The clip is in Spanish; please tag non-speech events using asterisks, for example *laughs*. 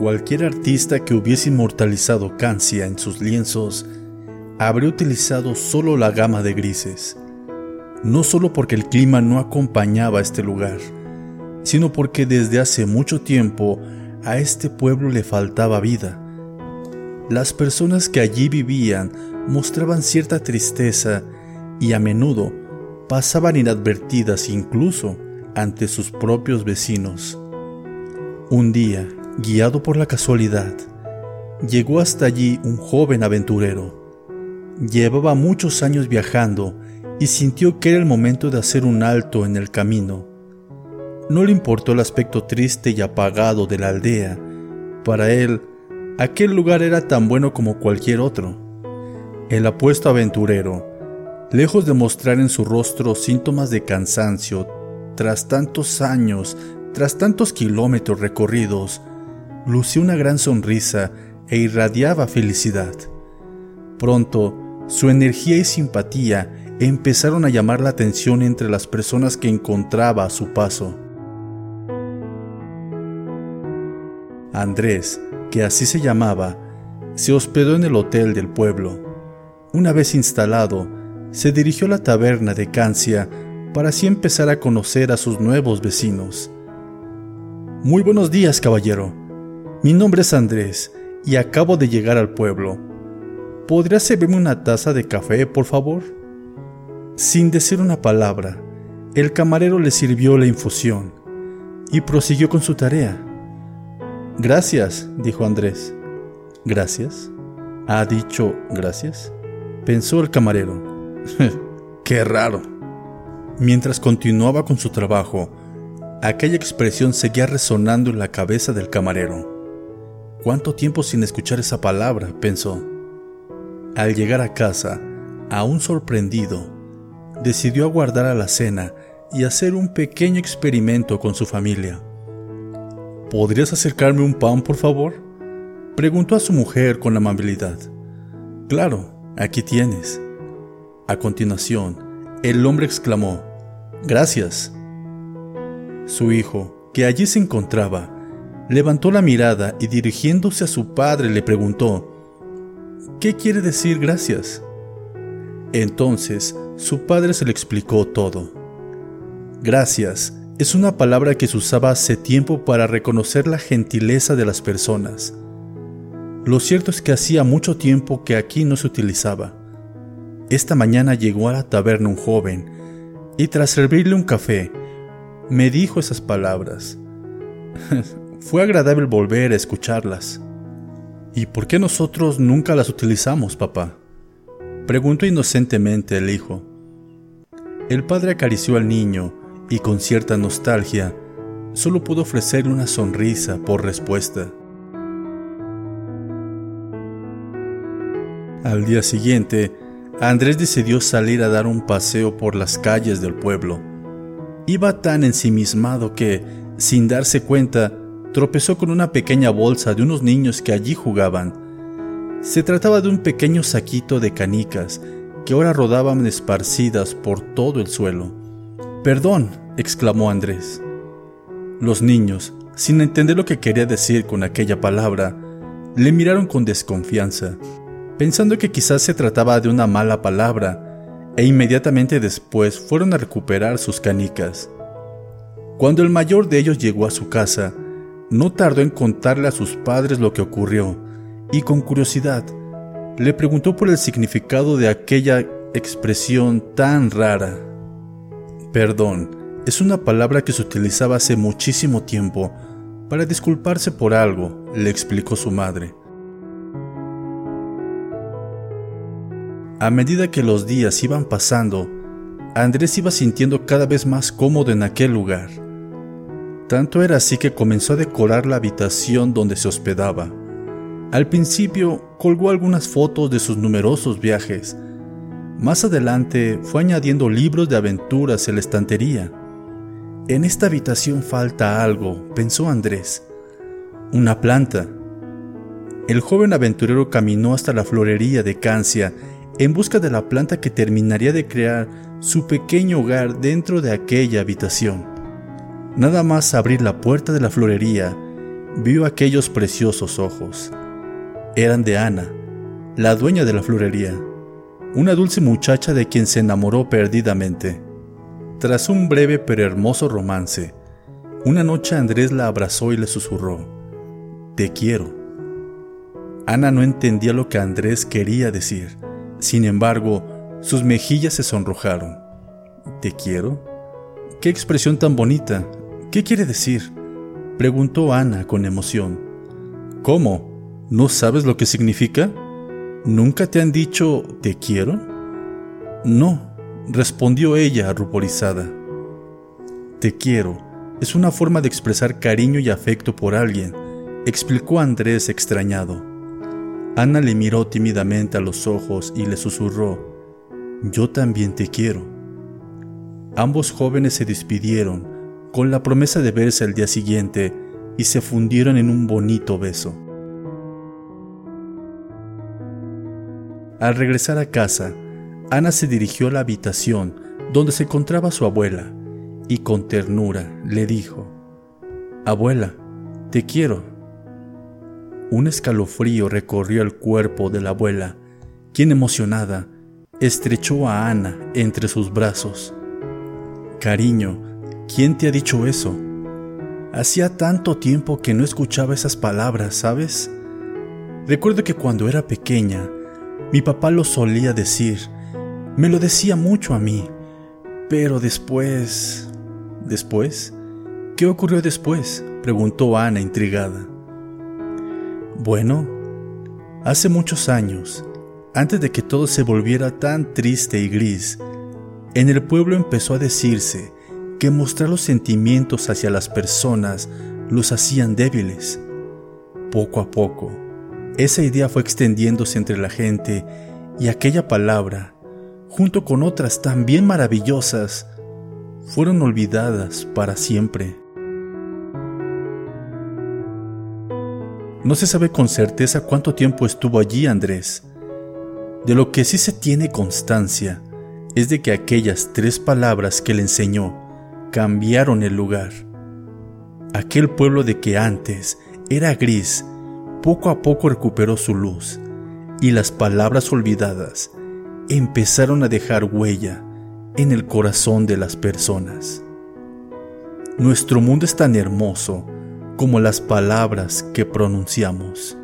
Cualquier artista que hubiese inmortalizado Cancia en sus lienzos habría utilizado solo la gama de grises, no solo porque el clima no acompañaba a este lugar, sino porque desde hace mucho tiempo a este pueblo le faltaba vida. Las personas que allí vivían mostraban cierta tristeza y a menudo pasaban inadvertidas incluso ante sus propios vecinos. Un día, guiado por la casualidad, llegó hasta allí un joven aventurero. Llevaba muchos años viajando y sintió que era el momento de hacer un alto en el camino. No le importó el aspecto triste y apagado de la aldea. Para él, aquel lugar era tan bueno como cualquier otro. El apuesto aventurero, lejos de mostrar en su rostro síntomas de cansancio, tras tantos años, tras tantos kilómetros recorridos, lució una gran sonrisa e irradiaba felicidad. Pronto, su energía y simpatía empezaron a llamar la atención entre las personas que encontraba a su paso. Andrés, que así se llamaba, se hospedó en el hotel del pueblo. Una vez instalado, se dirigió a la taberna de Cancia para así empezar a conocer a sus nuevos vecinos. Muy buenos días, caballero. Mi nombre es Andrés y acabo de llegar al pueblo. ¿Podría servirme una taza de café, por favor? Sin decir una palabra, el camarero le sirvió la infusión y prosiguió con su tarea. Gracias, dijo Andrés. ¿Gracias? ¿Ha dicho gracias? Pensó el camarero. *laughs* Qué raro. Mientras continuaba con su trabajo, aquella expresión seguía resonando en la cabeza del camarero. ¿Cuánto tiempo sin escuchar esa palabra? pensó. Al llegar a casa, aún sorprendido, decidió aguardar a la cena y hacer un pequeño experimento con su familia. ¿Podrías acercarme un pan, por favor? Preguntó a su mujer con amabilidad. Claro, aquí tienes. A continuación, el hombre exclamó, Gracias. Su hijo, que allí se encontraba, levantó la mirada y dirigiéndose a su padre le preguntó, ¿Qué quiere decir gracias? Entonces su padre se le explicó todo. Gracias es una palabra que se usaba hace tiempo para reconocer la gentileza de las personas. Lo cierto es que hacía mucho tiempo que aquí no se utilizaba. Esta mañana llegó a la taberna un joven y tras servirle un café, me dijo esas palabras. *laughs* Fue agradable volver a escucharlas. ¿Y por qué nosotros nunca las utilizamos, papá? Preguntó inocentemente el hijo. El padre acarició al niño y con cierta nostalgia solo pudo ofrecerle una sonrisa por respuesta. Al día siguiente, Andrés decidió salir a dar un paseo por las calles del pueblo. Iba tan ensimismado que, sin darse cuenta, tropezó con una pequeña bolsa de unos niños que allí jugaban. Se trataba de un pequeño saquito de canicas que ahora rodaban esparcidas por todo el suelo. Perdón, exclamó Andrés. Los niños, sin entender lo que quería decir con aquella palabra, le miraron con desconfianza, pensando que quizás se trataba de una mala palabra, e inmediatamente después fueron a recuperar sus canicas. Cuando el mayor de ellos llegó a su casa, no tardó en contarle a sus padres lo que ocurrió y con curiosidad le preguntó por el significado de aquella expresión tan rara. Perdón es una palabra que se utilizaba hace muchísimo tiempo para disculparse por algo, le explicó su madre. A medida que los días iban pasando, Andrés iba sintiendo cada vez más cómodo en aquel lugar. Tanto era así que comenzó a decorar la habitación donde se hospedaba. Al principio colgó algunas fotos de sus numerosos viajes. Más adelante fue añadiendo libros de aventuras en la estantería. En esta habitación falta algo, pensó Andrés. Una planta. El joven aventurero caminó hasta la florería de Cancia en busca de la planta que terminaría de crear su pequeño hogar dentro de aquella habitación. Nada más abrir la puerta de la florería vio aquellos preciosos ojos. Eran de Ana, la dueña de la florería, una dulce muchacha de quien se enamoró perdidamente. Tras un breve pero hermoso romance, una noche Andrés la abrazó y le susurró, Te quiero. Ana no entendía lo que Andrés quería decir. Sin embargo, sus mejillas se sonrojaron. ¿Te quiero? ¿Qué expresión tan bonita? ¿Qué quiere decir? Preguntó Ana con emoción. ¿Cómo? ¿No sabes lo que significa? ¿Nunca te han dicho te quiero? No, respondió ella ruborizada. Te quiero es una forma de expresar cariño y afecto por alguien, explicó Andrés extrañado. Ana le miró tímidamente a los ojos y le susurró, Yo también te quiero. Ambos jóvenes se despidieron con la promesa de verse al día siguiente y se fundieron en un bonito beso. Al regresar a casa, Ana se dirigió a la habitación donde se encontraba su abuela y con ternura le dijo, Abuela, te quiero. Un escalofrío recorrió el cuerpo de la abuela, quien emocionada estrechó a Ana entre sus brazos. Cariño, ¿quién te ha dicho eso? Hacía tanto tiempo que no escuchaba esas palabras, ¿sabes? Recuerdo que cuando era pequeña, mi papá lo solía decir, me lo decía mucho a mí, pero después... ¿Después? ¿Qué ocurrió después? preguntó Ana intrigada. Bueno, hace muchos años, antes de que todo se volviera tan triste y gris, en el pueblo empezó a decirse que mostrar los sentimientos hacia las personas los hacían débiles. Poco a poco, esa idea fue extendiéndose entre la gente y aquella palabra, junto con otras también maravillosas, fueron olvidadas para siempre. No se sabe con certeza cuánto tiempo estuvo allí Andrés. De lo que sí se tiene constancia es de que aquellas tres palabras que le enseñó cambiaron el lugar. Aquel pueblo de que antes era gris, poco a poco recuperó su luz y las palabras olvidadas empezaron a dejar huella en el corazón de las personas. Nuestro mundo es tan hermoso como las palabras que pronunciamos.